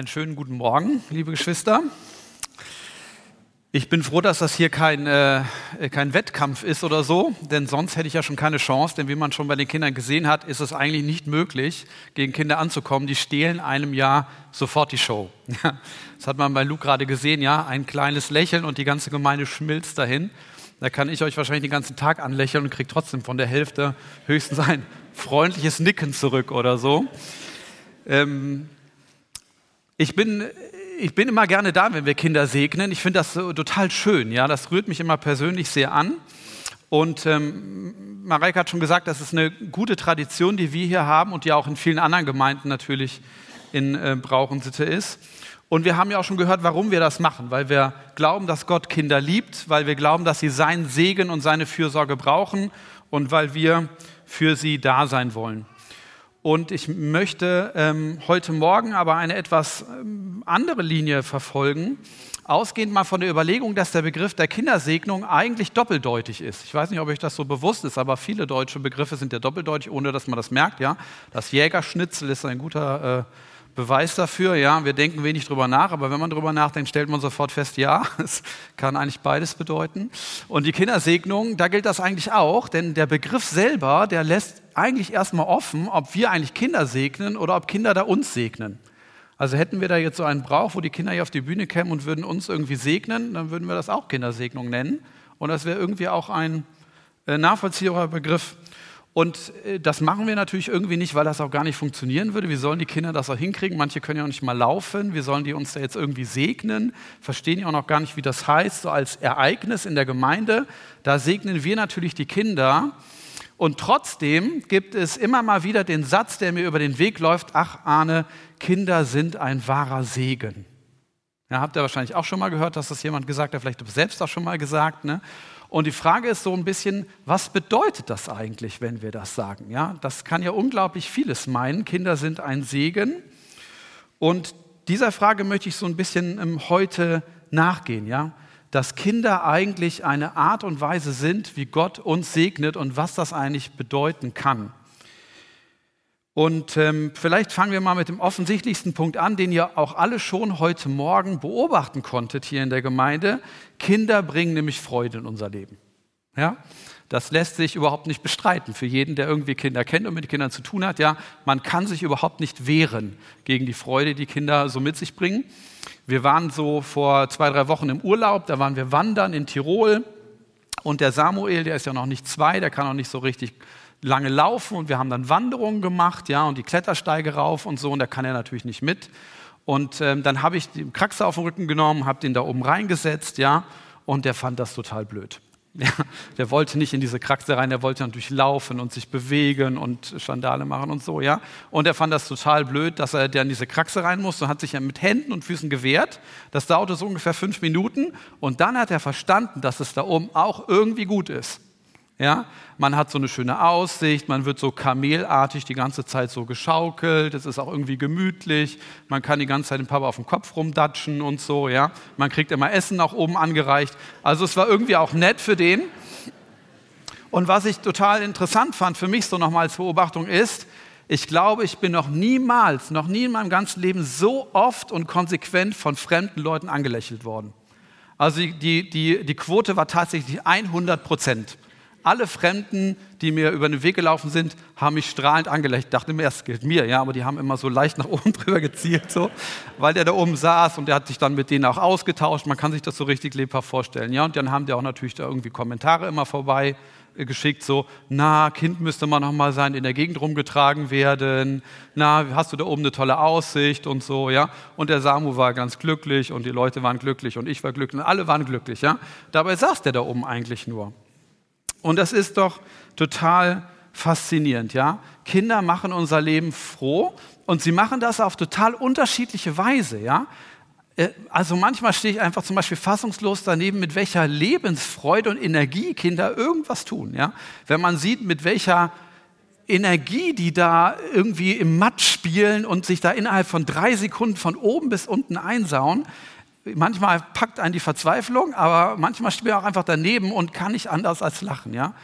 Einen schönen guten Morgen, liebe Geschwister. Ich bin froh, dass das hier kein, äh, kein Wettkampf ist oder so, denn sonst hätte ich ja schon keine Chance, denn wie man schon bei den Kindern gesehen hat, ist es eigentlich nicht möglich, gegen Kinder anzukommen. Die stehlen einem ja sofort die Show. Das hat man bei Luke gerade gesehen, ja, ein kleines Lächeln und die ganze Gemeinde schmilzt dahin. Da kann ich euch wahrscheinlich den ganzen Tag anlächeln und kriege trotzdem von der Hälfte höchstens ein freundliches Nicken zurück oder so. Ähm, ich bin, ich bin immer gerne da, wenn wir Kinder segnen. Ich finde das so total schön. Ja, das rührt mich immer persönlich sehr an. Und ähm, Mareike hat schon gesagt, das ist eine gute Tradition, die wir hier haben und die auch in vielen anderen Gemeinden natürlich in äh, Brauch und Sitte ist. Und wir haben ja auch schon gehört, warum wir das machen, weil wir glauben, dass Gott Kinder liebt, weil wir glauben, dass sie seinen Segen und seine Fürsorge brauchen und weil wir für sie da sein wollen. Und ich möchte ähm, heute Morgen aber eine etwas ähm, andere Linie verfolgen, ausgehend mal von der Überlegung, dass der Begriff der Kindersegnung eigentlich doppeldeutig ist. Ich weiß nicht, ob euch das so bewusst ist, aber viele deutsche Begriffe sind ja doppeldeutig, ohne dass man das merkt. Ja? Das Jägerschnitzel ist ein guter äh, Beweis dafür. Ja, wir denken wenig drüber nach, aber wenn man drüber nachdenkt, stellt man sofort fest, ja, es kann eigentlich beides bedeuten. Und die Kindersegnung, da gilt das eigentlich auch, denn der Begriff selber, der lässt eigentlich erstmal offen, ob wir eigentlich Kinder segnen oder ob Kinder da uns segnen. Also hätten wir da jetzt so einen Brauch, wo die Kinder hier auf die Bühne kämen und würden uns irgendwie segnen, dann würden wir das auch Kindersegnung nennen. Und das wäre irgendwie auch ein äh, nachvollziehbarer Begriff. Und äh, das machen wir natürlich irgendwie nicht, weil das auch gar nicht funktionieren würde. Wie sollen die Kinder das auch hinkriegen? Manche können ja auch nicht mal laufen. Wie sollen die uns da jetzt irgendwie segnen? Verstehen ja auch noch gar nicht, wie das heißt, so als Ereignis in der Gemeinde. Da segnen wir natürlich die Kinder. Und trotzdem gibt es immer mal wieder den Satz, der mir über den Weg läuft, ach Arne, Kinder sind ein wahrer Segen. Ja, habt ihr wahrscheinlich auch schon mal gehört, dass das jemand gesagt hat, vielleicht selbst auch schon mal gesagt. Ne? Und die Frage ist so ein bisschen, was bedeutet das eigentlich, wenn wir das sagen? Ja, das kann ja unglaublich vieles meinen. Kinder sind ein Segen. Und dieser Frage möchte ich so ein bisschen ähm, heute nachgehen. Ja, dass Kinder eigentlich eine Art und Weise sind, wie Gott uns segnet und was das eigentlich bedeuten kann. Und ähm, vielleicht fangen wir mal mit dem offensichtlichsten Punkt an, den ihr auch alle schon heute Morgen beobachten konntet hier in der Gemeinde. Kinder bringen nämlich Freude in unser Leben. Ja? Das lässt sich überhaupt nicht bestreiten. Für jeden, der irgendwie Kinder kennt und mit Kindern zu tun hat, ja, man kann sich überhaupt nicht wehren gegen die Freude, die Kinder so mit sich bringen. Wir waren so vor zwei, drei Wochen im Urlaub, da waren wir wandern in Tirol und der Samuel, der ist ja noch nicht zwei, der kann auch nicht so richtig lange laufen und wir haben dann Wanderungen gemacht, ja, und die Klettersteige rauf und so, und da kann er natürlich nicht mit. Und ähm, dann habe ich den Kraxer auf den Rücken genommen, habe den da oben reingesetzt, ja, und der fand das total blöd. Ja, der wollte nicht in diese Kraxe rein, der wollte natürlich laufen und sich bewegen und Schandale machen und so, ja. Und er fand das total blöd, dass er in diese Kraxe rein musste und hat sich ja mit Händen und Füßen gewehrt. Das dauerte so ungefähr fünf Minuten und dann hat er verstanden, dass es da oben auch irgendwie gut ist. Ja, man hat so eine schöne Aussicht, man wird so kamelartig die ganze Zeit so geschaukelt, es ist auch irgendwie gemütlich, man kann die ganze Zeit den Papa auf dem Kopf rumdatschen und so, ja. Man kriegt immer Essen nach oben angereicht. Also es war irgendwie auch nett für den. Und was ich total interessant fand für mich so nochmal als Beobachtung ist, ich glaube, ich bin noch niemals, noch nie in meinem ganzen Leben so oft und konsequent von fremden Leuten angelächelt worden. Also die, die, die Quote war tatsächlich 100 Prozent. Alle Fremden, die mir über den Weg gelaufen sind, haben mich strahlend angelächelt. Ich dachte mir, es gilt mir, ja, aber die haben immer so leicht nach oben drüber gezielt, so, weil der da oben saß und der hat sich dann mit denen auch ausgetauscht. Man kann sich das so richtig lebhaft vorstellen, ja. Und dann haben die auch natürlich da irgendwie Kommentare immer vorbei äh, geschickt, so, na, Kind müsste man noch mal sein, in der Gegend rumgetragen werden, na, hast du da oben eine tolle Aussicht und so, ja. Und der Samu war ganz glücklich und die Leute waren glücklich und ich war glücklich und alle waren glücklich, ja. Dabei saß der da oben eigentlich nur. Und das ist doch total faszinierend, ja. Kinder machen unser Leben froh und sie machen das auf total unterschiedliche Weise, ja. Äh, also manchmal stehe ich einfach zum Beispiel fassungslos daneben, mit welcher Lebensfreude und Energie Kinder irgendwas tun, ja. Wenn man sieht, mit welcher Energie, die da irgendwie im Matt spielen und sich da innerhalb von drei Sekunden von oben bis unten einsauen. Manchmal packt einen die Verzweiflung, aber manchmal steht man auch einfach daneben und kann nicht anders als lachen. Ja?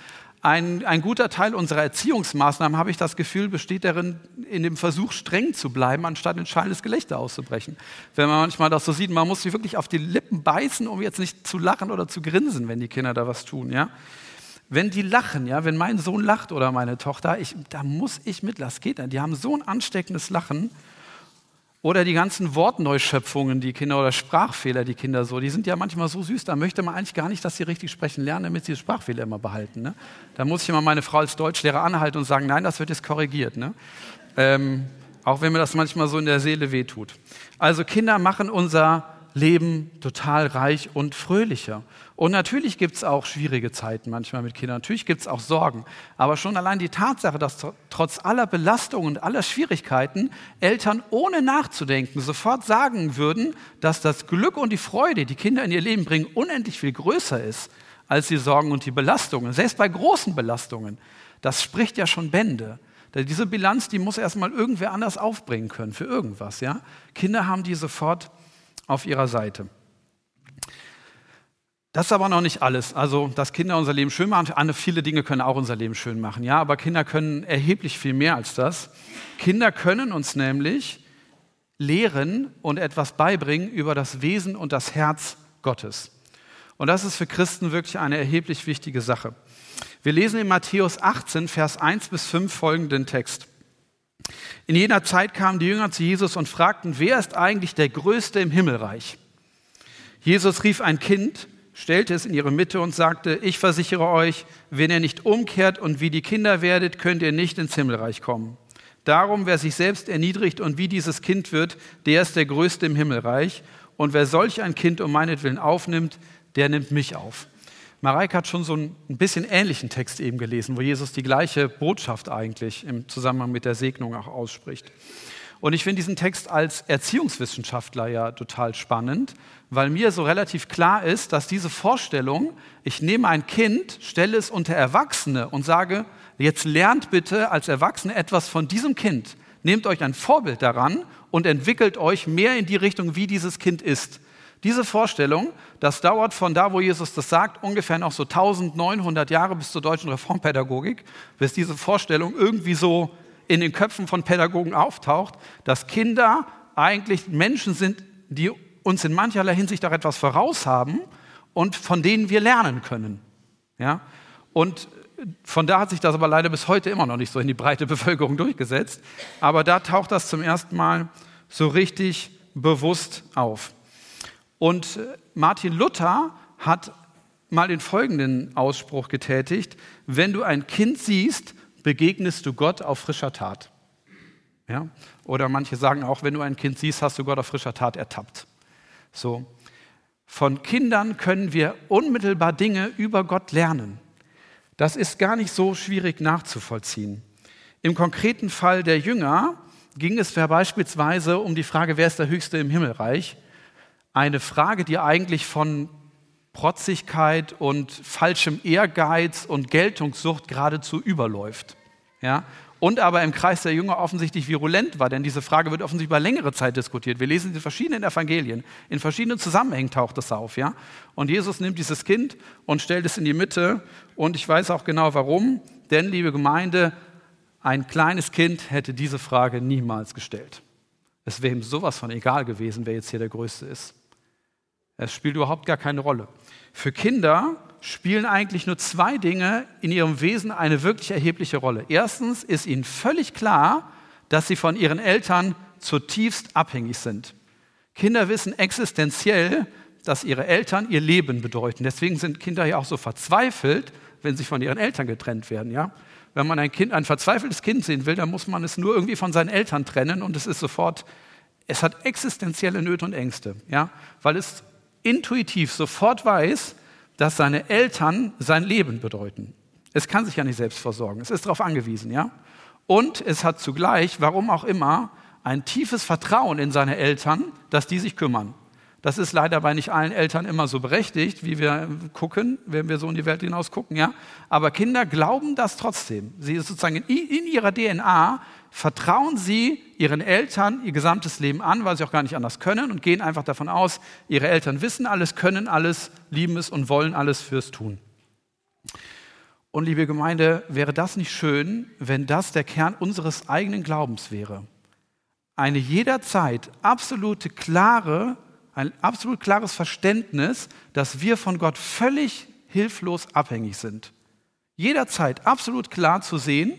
Ein, ein guter Teil unserer Erziehungsmaßnahmen, habe ich das Gefühl, besteht darin, in dem Versuch, streng zu bleiben, anstatt ein schallendes Gelächter auszubrechen. Wenn man manchmal das so sieht, man muss sich wirklich auf die Lippen beißen, um jetzt nicht zu lachen oder zu grinsen, wenn die Kinder da was tun. Ja? Wenn die lachen, ja, wenn mein Sohn lacht oder meine Tochter, ich, da muss ich mitlassen. geht nicht. Die haben so ein ansteckendes Lachen. Oder die ganzen Wortneuschöpfungen, die Kinder oder Sprachfehler, die Kinder so, die sind ja manchmal so süß, da möchte man eigentlich gar nicht, dass sie richtig sprechen lernen, damit sie Sprachfehler immer behalten. Ne? Da muss ich immer meine Frau als Deutschlehrer anhalten und sagen, nein, das wird jetzt korrigiert. Ne? Ähm, auch wenn mir das manchmal so in der Seele wehtut. Also Kinder machen unser Leben total reich und fröhlicher. Und natürlich gibt es auch schwierige Zeiten manchmal mit Kindern, natürlich gibt es auch Sorgen. Aber schon allein die Tatsache, dass trotz aller Belastungen und aller Schwierigkeiten Eltern ohne nachzudenken sofort sagen würden, dass das Glück und die Freude, die Kinder in ihr Leben bringen, unendlich viel größer ist als die Sorgen und die Belastungen. Selbst bei großen Belastungen. Das spricht ja schon Bände. Diese Bilanz, die muss erstmal irgendwer anders aufbringen können für irgendwas. Ja? Kinder haben die sofort auf ihrer Seite. Das ist aber noch nicht alles. Also, dass Kinder unser Leben schön machen, viele Dinge können auch unser Leben schön machen. Ja, aber Kinder können erheblich viel mehr als das. Kinder können uns nämlich lehren und etwas beibringen über das Wesen und das Herz Gottes. Und das ist für Christen wirklich eine erheblich wichtige Sache. Wir lesen in Matthäus 18, Vers 1 bis 5 folgenden Text. In jener Zeit kamen die Jünger zu Jesus und fragten, wer ist eigentlich der Größte im Himmelreich? Jesus rief ein Kind, stellte es in ihre Mitte und sagte, ich versichere euch, wenn ihr nicht umkehrt und wie die Kinder werdet, könnt ihr nicht ins Himmelreich kommen. Darum, wer sich selbst erniedrigt und wie dieses Kind wird, der ist der Größte im Himmelreich. Und wer solch ein Kind um meinetwillen aufnimmt, der nimmt mich auf. Mareike hat schon so einen bisschen ähnlichen Text eben gelesen, wo Jesus die gleiche Botschaft eigentlich im Zusammenhang mit der Segnung auch ausspricht. Und ich finde diesen Text als Erziehungswissenschaftler ja total spannend, weil mir so relativ klar ist, dass diese Vorstellung, ich nehme ein Kind, stelle es unter Erwachsene und sage, jetzt lernt bitte als Erwachsene etwas von diesem Kind, nehmt euch ein Vorbild daran und entwickelt euch mehr in die Richtung, wie dieses Kind ist. Diese Vorstellung, das dauert von da, wo Jesus das sagt, ungefähr noch so 1900 Jahre bis zur deutschen Reformpädagogik, bis diese Vorstellung irgendwie so in den Köpfen von Pädagogen auftaucht, dass Kinder eigentlich Menschen sind, die uns in mancherlei Hinsicht auch etwas voraus haben und von denen wir lernen können. Ja? Und von da hat sich das aber leider bis heute immer noch nicht so in die breite Bevölkerung durchgesetzt. Aber da taucht das zum ersten Mal so richtig bewusst auf. Und Martin Luther hat mal den folgenden Ausspruch getätigt, wenn du ein Kind siehst, begegnest du Gott auf frischer Tat. Ja? Oder manche sagen auch, wenn du ein Kind siehst, hast du Gott auf frischer Tat ertappt. So. Von Kindern können wir unmittelbar Dinge über Gott lernen. Das ist gar nicht so schwierig nachzuvollziehen. Im konkreten Fall der Jünger ging es beispielsweise um die Frage, wer ist der Höchste im Himmelreich? Eine Frage, die eigentlich von Protzigkeit und falschem Ehrgeiz und Geltungssucht geradezu überläuft. Ja? Und aber im Kreis der Jünger offensichtlich virulent war, denn diese Frage wird offensichtlich über längere Zeit diskutiert. Wir lesen in verschiedenen Evangelien, in verschiedenen Zusammenhängen taucht es auf. Ja? Und Jesus nimmt dieses Kind und stellt es in die Mitte. Und ich weiß auch genau warum, denn, liebe Gemeinde, ein kleines Kind hätte diese Frage niemals gestellt. Es wäre ihm sowas von egal gewesen, wer jetzt hier der Größte ist. Es spielt überhaupt gar keine Rolle. Für Kinder spielen eigentlich nur zwei Dinge in ihrem Wesen eine wirklich erhebliche Rolle. Erstens ist ihnen völlig klar, dass sie von ihren Eltern zutiefst abhängig sind. Kinder wissen existenziell, dass ihre Eltern ihr Leben bedeuten. Deswegen sind Kinder ja auch so verzweifelt, wenn sie von ihren Eltern getrennt werden. Ja? Wenn man ein, kind, ein verzweifeltes Kind sehen will, dann muss man es nur irgendwie von seinen Eltern trennen und es ist sofort, es hat existenzielle Nöte und Ängste, ja? weil es intuitiv sofort weiß, dass seine Eltern sein Leben bedeuten. Es kann sich ja nicht selbst versorgen. Es ist darauf angewiesen, ja? Und es hat zugleich, warum auch immer, ein tiefes Vertrauen in seine Eltern, dass die sich kümmern. Das ist leider bei nicht allen Eltern immer so berechtigt, wie wir gucken, wenn wir so in die Welt hinaus gucken, ja. Aber Kinder glauben das trotzdem. Sie ist sozusagen in, in ihrer DNA vertrauen sie ihren Eltern ihr gesamtes Leben an, weil sie auch gar nicht anders können und gehen einfach davon aus, ihre Eltern wissen alles, können alles, lieben es und wollen alles fürs Tun. Und liebe Gemeinde, wäre das nicht schön, wenn das der Kern unseres eigenen Glaubens wäre? Eine jederzeit absolute klare ein absolut klares Verständnis, dass wir von Gott völlig hilflos abhängig sind. Jederzeit absolut klar zu sehen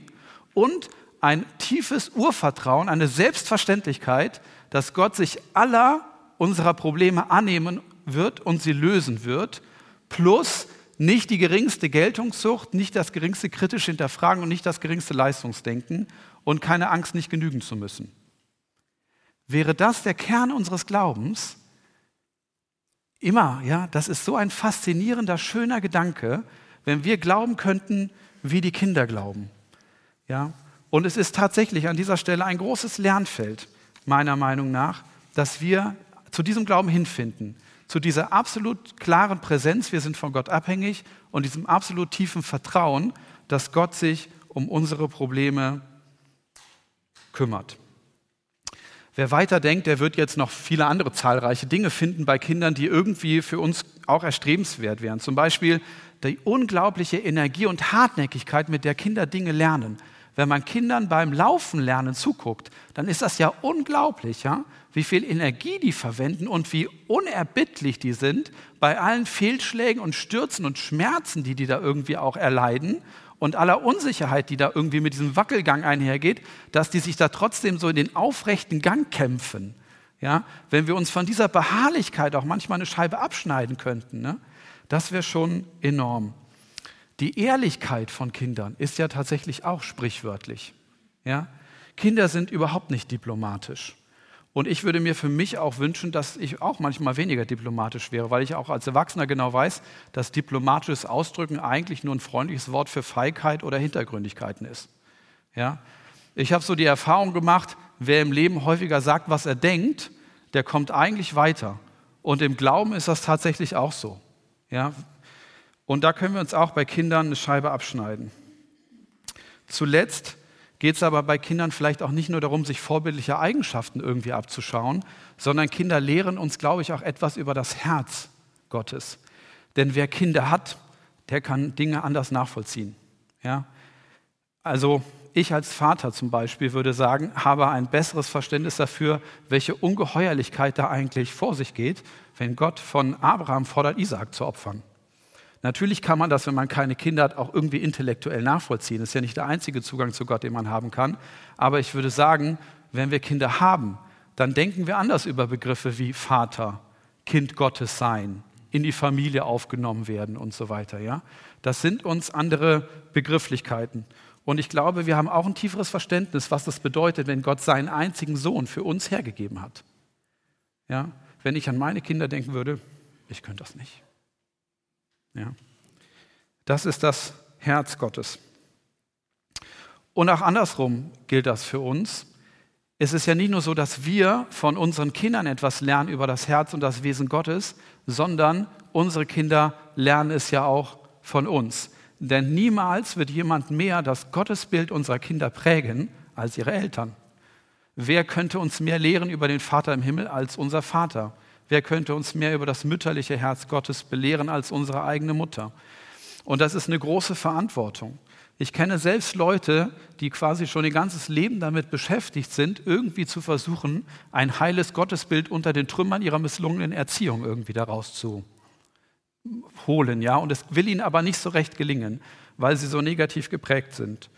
und ein tiefes Urvertrauen, eine Selbstverständlichkeit, dass Gott sich aller unserer Probleme annehmen wird und sie lösen wird, plus nicht die geringste Geltungssucht, nicht das geringste kritische Hinterfragen und nicht das geringste Leistungsdenken und keine Angst, nicht genügen zu müssen. Wäre das der Kern unseres Glaubens, Immer, ja, das ist so ein faszinierender, schöner Gedanke, wenn wir glauben könnten, wie die Kinder glauben. Ja? Und es ist tatsächlich an dieser Stelle ein großes Lernfeld, meiner Meinung nach, dass wir zu diesem Glauben hinfinden, zu dieser absolut klaren Präsenz, wir sind von Gott abhängig und diesem absolut tiefen Vertrauen, dass Gott sich um unsere Probleme kümmert. Wer weiterdenkt, der wird jetzt noch viele andere zahlreiche Dinge finden bei Kindern, die irgendwie für uns auch erstrebenswert wären. Zum Beispiel die unglaubliche Energie und Hartnäckigkeit, mit der Kinder Dinge lernen. Wenn man Kindern beim Laufen lernen zuguckt, dann ist das ja unglaublich, ja? wie viel Energie die verwenden und wie unerbittlich die sind bei allen Fehlschlägen und Stürzen und Schmerzen, die die da irgendwie auch erleiden und aller Unsicherheit, die da irgendwie mit diesem Wackelgang einhergeht, dass die sich da trotzdem so in den aufrechten Gang kämpfen. Ja, wenn wir uns von dieser Beharrlichkeit auch manchmal eine Scheibe abschneiden könnten, ne, das wäre schon enorm. Die Ehrlichkeit von Kindern ist ja tatsächlich auch sprichwörtlich. Ja? Kinder sind überhaupt nicht diplomatisch. Und ich würde mir für mich auch wünschen, dass ich auch manchmal weniger diplomatisch wäre, weil ich auch als Erwachsener genau weiß, dass diplomatisches Ausdrücken eigentlich nur ein freundliches Wort für Feigheit oder Hintergründigkeiten ist. Ja? Ich habe so die Erfahrung gemacht, wer im Leben häufiger sagt, was er denkt, der kommt eigentlich weiter. Und im Glauben ist das tatsächlich auch so. Ja? Und da können wir uns auch bei Kindern eine Scheibe abschneiden. Zuletzt geht es aber bei Kindern vielleicht auch nicht nur darum, sich vorbildliche Eigenschaften irgendwie abzuschauen, sondern Kinder lehren uns, glaube ich, auch etwas über das Herz Gottes. Denn wer Kinder hat, der kann Dinge anders nachvollziehen. Ja? Also ich als Vater zum Beispiel würde sagen, habe ein besseres Verständnis dafür, welche Ungeheuerlichkeit da eigentlich vor sich geht, wenn Gott von Abraham fordert, Isaak zu opfern. Natürlich kann man das, wenn man keine Kinder hat, auch irgendwie intellektuell nachvollziehen. Das ist ja nicht der einzige Zugang zu Gott, den man haben kann. Aber ich würde sagen, wenn wir Kinder haben, dann denken wir anders über Begriffe wie Vater, Kind Gottes sein, in die Familie aufgenommen werden und so weiter. Ja? Das sind uns andere Begrifflichkeiten. Und ich glaube, wir haben auch ein tieferes Verständnis, was das bedeutet, wenn Gott seinen einzigen Sohn für uns hergegeben hat. Ja? Wenn ich an meine Kinder denken würde, ich könnte das nicht. Ja. Das ist das Herz Gottes. Und auch andersrum gilt das für uns. Es ist ja nicht nur so, dass wir von unseren Kindern etwas lernen über das Herz und das Wesen Gottes, sondern unsere Kinder lernen es ja auch von uns. Denn niemals wird jemand mehr das Gottesbild unserer Kinder prägen als ihre Eltern. Wer könnte uns mehr lehren über den Vater im Himmel als unser Vater? Wer könnte uns mehr über das mütterliche Herz Gottes belehren als unsere eigene Mutter? Und das ist eine große Verantwortung. Ich kenne selbst Leute, die quasi schon ihr ganzes Leben damit beschäftigt sind, irgendwie zu versuchen, ein heiles Gottesbild unter den Trümmern ihrer misslungenen Erziehung irgendwie daraus zu holen, ja. Und es will ihnen aber nicht so recht gelingen, weil sie so negativ geprägt sind.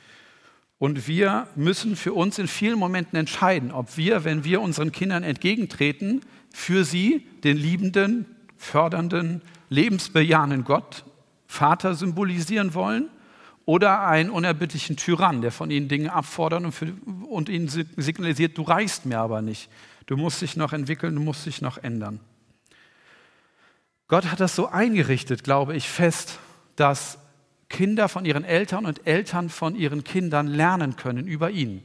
Und wir müssen für uns in vielen Momenten entscheiden, ob wir, wenn wir unseren Kindern entgegentreten, für sie den liebenden, fördernden, lebensbejahenden Gott, Vater symbolisieren wollen oder einen unerbittlichen Tyrann, der von ihnen Dinge abfordert und, für, und ihnen signalisiert, du reichst mir aber nicht. Du musst dich noch entwickeln, du musst dich noch ändern. Gott hat das so eingerichtet, glaube ich, fest, dass Kinder von ihren Eltern und Eltern von ihren Kindern lernen können über ihn.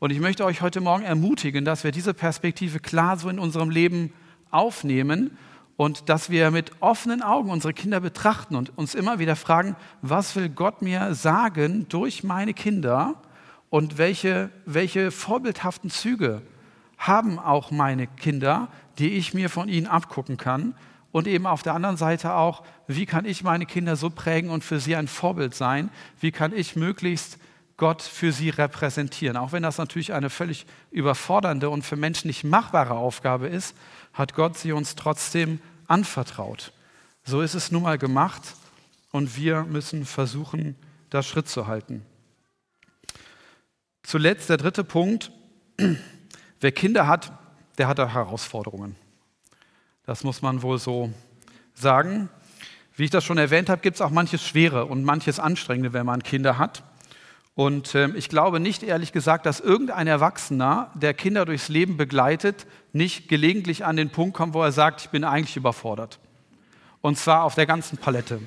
Und ich möchte euch heute Morgen ermutigen, dass wir diese Perspektive klar so in unserem Leben aufnehmen und dass wir mit offenen Augen unsere Kinder betrachten und uns immer wieder fragen, was will Gott mir sagen durch meine Kinder und welche, welche vorbildhaften Züge haben auch meine Kinder, die ich mir von ihnen abgucken kann und eben auf der anderen Seite auch, wie kann ich meine Kinder so prägen und für sie ein Vorbild sein? Wie kann ich möglichst Gott für sie repräsentieren? Auch wenn das natürlich eine völlig überfordernde und für Menschen nicht machbare Aufgabe ist, hat Gott sie uns trotzdem anvertraut. So ist es nun mal gemacht und wir müssen versuchen, da Schritt zu halten. Zuletzt der dritte Punkt. Wer Kinder hat, der hat auch Herausforderungen. Das muss man wohl so sagen. Wie ich das schon erwähnt habe, gibt es auch manches Schwere und manches Anstrengende, wenn man Kinder hat. Und äh, ich glaube nicht, ehrlich gesagt, dass irgendein Erwachsener, der Kinder durchs Leben begleitet, nicht gelegentlich an den Punkt kommt, wo er sagt, ich bin eigentlich überfordert. Und zwar auf der ganzen Palette.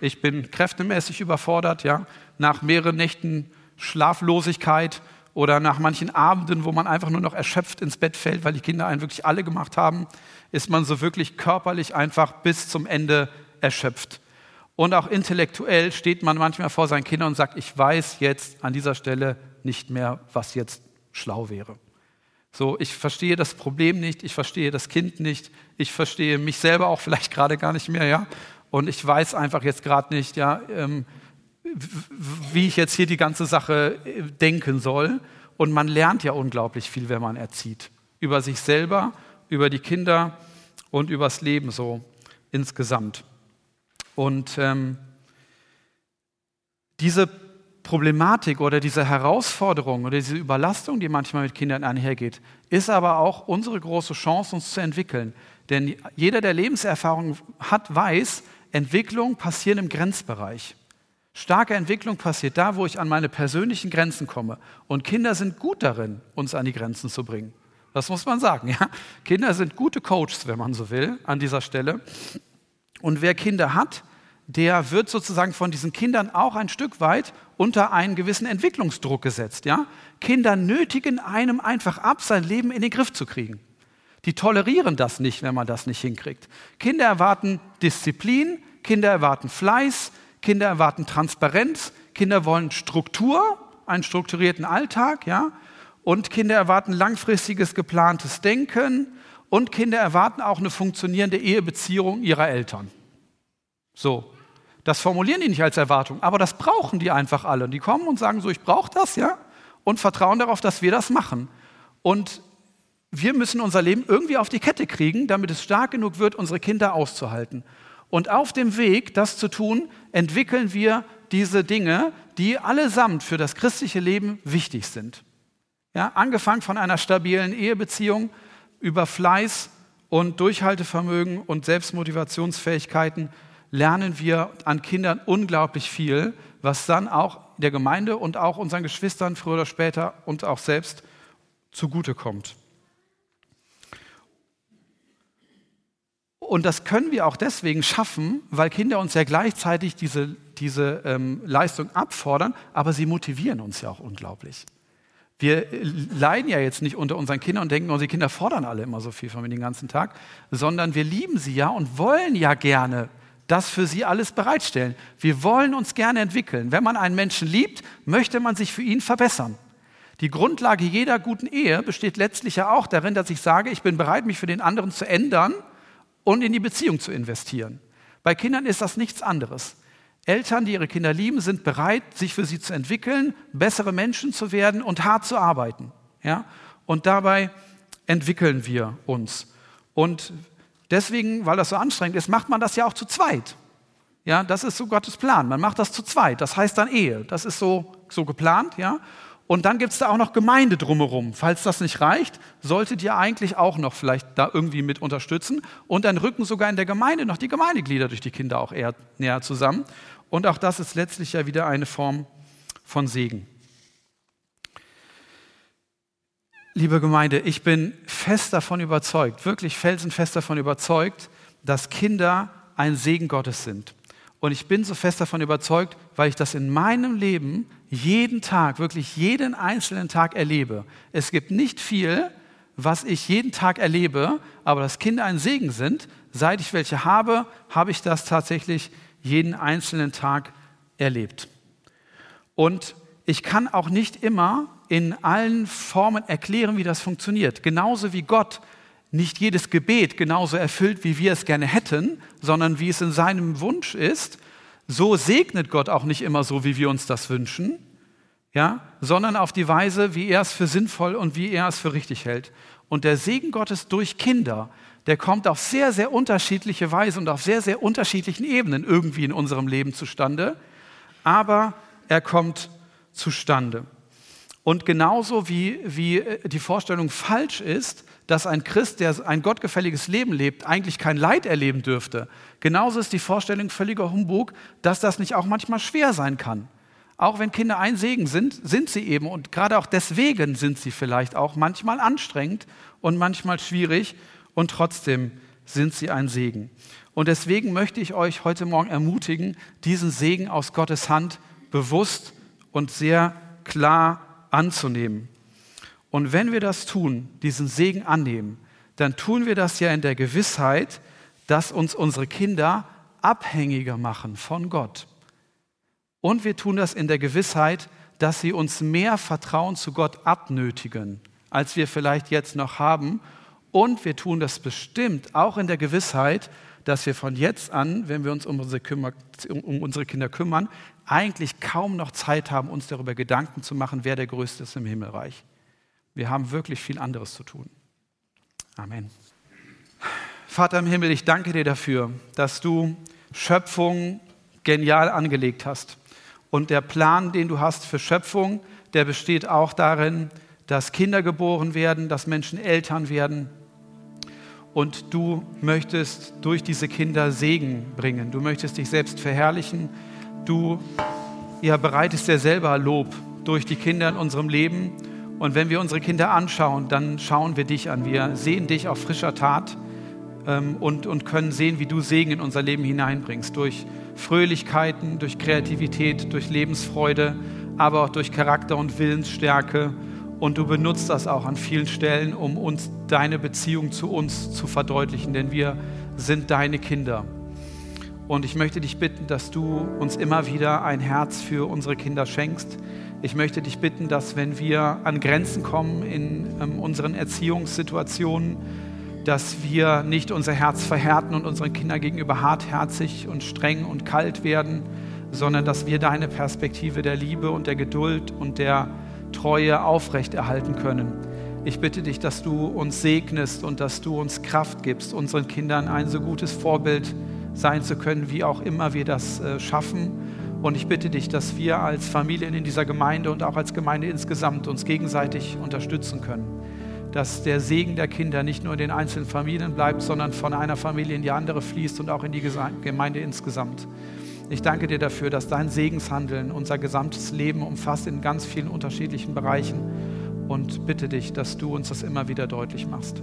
Ich bin kräftemäßig überfordert, ja, nach mehreren Nächten Schlaflosigkeit oder nach manchen Abenden, wo man einfach nur noch erschöpft ins Bett fällt, weil die Kinder einen wirklich alle gemacht haben ist man so wirklich körperlich einfach bis zum Ende erschöpft. Und auch intellektuell steht man manchmal vor seinen Kindern und sagt, ich weiß jetzt an dieser Stelle nicht mehr, was jetzt schlau wäre. So, ich verstehe das Problem nicht, ich verstehe das Kind nicht, ich verstehe mich selber auch vielleicht gerade gar nicht mehr, ja. Und ich weiß einfach jetzt gerade nicht, ja, ähm, wie ich jetzt hier die ganze Sache äh, denken soll. Und man lernt ja unglaublich viel, wenn man erzieht. Über sich selber über die Kinder und übers Leben so insgesamt. Und ähm, diese Problematik oder diese Herausforderung oder diese Überlastung, die manchmal mit Kindern einhergeht, ist aber auch unsere große Chance, uns zu entwickeln. Denn jeder, der Lebenserfahrung hat, weiß, Entwicklung passiert im Grenzbereich. Starke Entwicklung passiert da, wo ich an meine persönlichen Grenzen komme. Und Kinder sind gut darin, uns an die Grenzen zu bringen. Das muss man sagen. Ja? Kinder sind gute Coaches, wenn man so will, an dieser Stelle. Und wer Kinder hat, der wird sozusagen von diesen Kindern auch ein Stück weit unter einen gewissen Entwicklungsdruck gesetzt. Ja? Kinder nötigen einem einfach ab, sein Leben in den Griff zu kriegen. Die tolerieren das nicht, wenn man das nicht hinkriegt. Kinder erwarten Disziplin, Kinder erwarten Fleiß, Kinder erwarten Transparenz, Kinder wollen Struktur, einen strukturierten Alltag, ja? Und Kinder erwarten langfristiges geplantes Denken und Kinder erwarten auch eine funktionierende Ehebeziehung ihrer Eltern. So, das formulieren die nicht als Erwartung, aber das brauchen die einfach alle. Die kommen und sagen so, ich brauche das, ja, und vertrauen darauf, dass wir das machen. Und wir müssen unser Leben irgendwie auf die Kette kriegen, damit es stark genug wird, unsere Kinder auszuhalten. Und auf dem Weg, das zu tun, entwickeln wir diese Dinge, die allesamt für das christliche Leben wichtig sind. Ja, angefangen von einer stabilen Ehebeziehung über Fleiß und Durchhaltevermögen und Selbstmotivationsfähigkeiten lernen wir an Kindern unglaublich viel, was dann auch der Gemeinde und auch unseren Geschwistern früher oder später und auch selbst zugutekommt. Und das können wir auch deswegen schaffen, weil Kinder uns ja gleichzeitig diese, diese ähm, Leistung abfordern, aber sie motivieren uns ja auch unglaublich. Wir leiden ja jetzt nicht unter unseren Kindern und denken, unsere Kinder fordern alle immer so viel von mir den ganzen Tag, sondern wir lieben sie ja und wollen ja gerne das für sie alles bereitstellen. Wir wollen uns gerne entwickeln. Wenn man einen Menschen liebt, möchte man sich für ihn verbessern. Die Grundlage jeder guten Ehe besteht letztlich ja auch darin, dass ich sage, ich bin bereit, mich für den anderen zu ändern und in die Beziehung zu investieren. Bei Kindern ist das nichts anderes. Eltern, die ihre Kinder lieben, sind bereit, sich für sie zu entwickeln, bessere Menschen zu werden und hart zu arbeiten. Ja? Und dabei entwickeln wir uns. Und deswegen, weil das so anstrengend ist, macht man das ja auch zu zweit. Ja, das ist so Gottes Plan. Man macht das zu zweit. Das heißt dann Ehe. Das ist so, so geplant. Ja? Und dann gibt es da auch noch Gemeinde drumherum. Falls das nicht reicht, solltet ihr eigentlich auch noch vielleicht da irgendwie mit unterstützen. Und dann rücken sogar in der Gemeinde noch die Gemeindeglieder durch die Kinder auch eher näher zusammen. Und auch das ist letztlich ja wieder eine Form von Segen. Liebe Gemeinde, ich bin fest davon überzeugt, wirklich felsenfest davon überzeugt, dass Kinder ein Segen Gottes sind. Und ich bin so fest davon überzeugt, weil ich das in meinem Leben jeden Tag, wirklich jeden einzelnen Tag erlebe. Es gibt nicht viel, was ich jeden Tag erlebe, aber dass Kinder ein Segen sind, seit ich welche habe, habe ich das tatsächlich jeden einzelnen Tag erlebt. Und ich kann auch nicht immer in allen Formen erklären, wie das funktioniert. Genauso wie Gott nicht jedes Gebet genauso erfüllt, wie wir es gerne hätten, sondern wie es in seinem Wunsch ist, so segnet Gott auch nicht immer so, wie wir uns das wünschen, ja, sondern auf die Weise, wie er es für sinnvoll und wie er es für richtig hält. Und der Segen Gottes durch Kinder, der kommt auf sehr, sehr unterschiedliche Weise und auf sehr, sehr unterschiedlichen Ebenen irgendwie in unserem Leben zustande, aber er kommt zustande. Und genauso wie, wie äh, die Vorstellung falsch ist, dass ein Christ, der ein gottgefälliges Leben lebt, eigentlich kein Leid erleben dürfte, genauso ist die Vorstellung völliger Humbug, dass das nicht auch manchmal schwer sein kann. Auch wenn Kinder ein Segen sind, sind sie eben und gerade auch deswegen sind sie vielleicht auch manchmal anstrengend und manchmal schwierig und trotzdem sind sie ein Segen. Und deswegen möchte ich euch heute Morgen ermutigen, diesen Segen aus Gottes Hand bewusst und sehr klar anzunehmen. Und wenn wir das tun, diesen Segen annehmen, dann tun wir das ja in der Gewissheit, dass uns unsere Kinder abhängiger machen von Gott. Und wir tun das in der Gewissheit, dass sie uns mehr Vertrauen zu Gott abnötigen, als wir vielleicht jetzt noch haben. Und wir tun das bestimmt auch in der Gewissheit, dass wir von jetzt an, wenn wir uns um unsere, Kümmer, um unsere, Kinder kümmern, eigentlich kaum noch Zeit haben, uns darüber Gedanken zu machen, wer der Größte ist im Himmelreich. Wir haben wirklich viel anderes zu tun. Amen. Vater im Himmel, ich danke dir dafür, dass du Schöpfung genial angelegt hast. Und der Plan, den du hast für Schöpfung, der besteht auch darin, dass Kinder geboren werden, dass Menschen Eltern werden. Und du möchtest durch diese Kinder Segen bringen. Du möchtest dich selbst verherrlichen. Du ja, bereitest dir selber Lob durch die Kinder in unserem Leben. Und wenn wir unsere Kinder anschauen, dann schauen wir dich an. Wir sehen dich auf frischer Tat ähm, und, und können sehen, wie du Segen in unser Leben hineinbringst. Durch Fröhlichkeiten, durch Kreativität, durch Lebensfreude, aber auch durch Charakter und Willensstärke. Und du benutzt das auch an vielen Stellen, um uns deine Beziehung zu uns zu verdeutlichen, denn wir sind deine Kinder. Und ich möchte dich bitten, dass du uns immer wieder ein Herz für unsere Kinder schenkst, ich möchte dich bitten, dass wenn wir an Grenzen kommen in ähm, unseren Erziehungssituationen, dass wir nicht unser Herz verhärten und unseren Kindern gegenüber hartherzig und streng und kalt werden, sondern dass wir deine Perspektive der Liebe und der Geduld und der Treue aufrechterhalten können. Ich bitte dich, dass du uns segnest und dass du uns Kraft gibst, unseren Kindern ein so gutes Vorbild sein zu können, wie auch immer wir das äh, schaffen und ich bitte dich, dass wir als Familien in dieser Gemeinde und auch als Gemeinde insgesamt uns gegenseitig unterstützen können. Dass der Segen der Kinder nicht nur in den einzelnen Familien bleibt, sondern von einer Familie in die andere fließt und auch in die Gemeinde insgesamt. Ich danke dir dafür, dass dein Segenshandeln unser gesamtes Leben umfasst in ganz vielen unterschiedlichen Bereichen und bitte dich, dass du uns das immer wieder deutlich machst.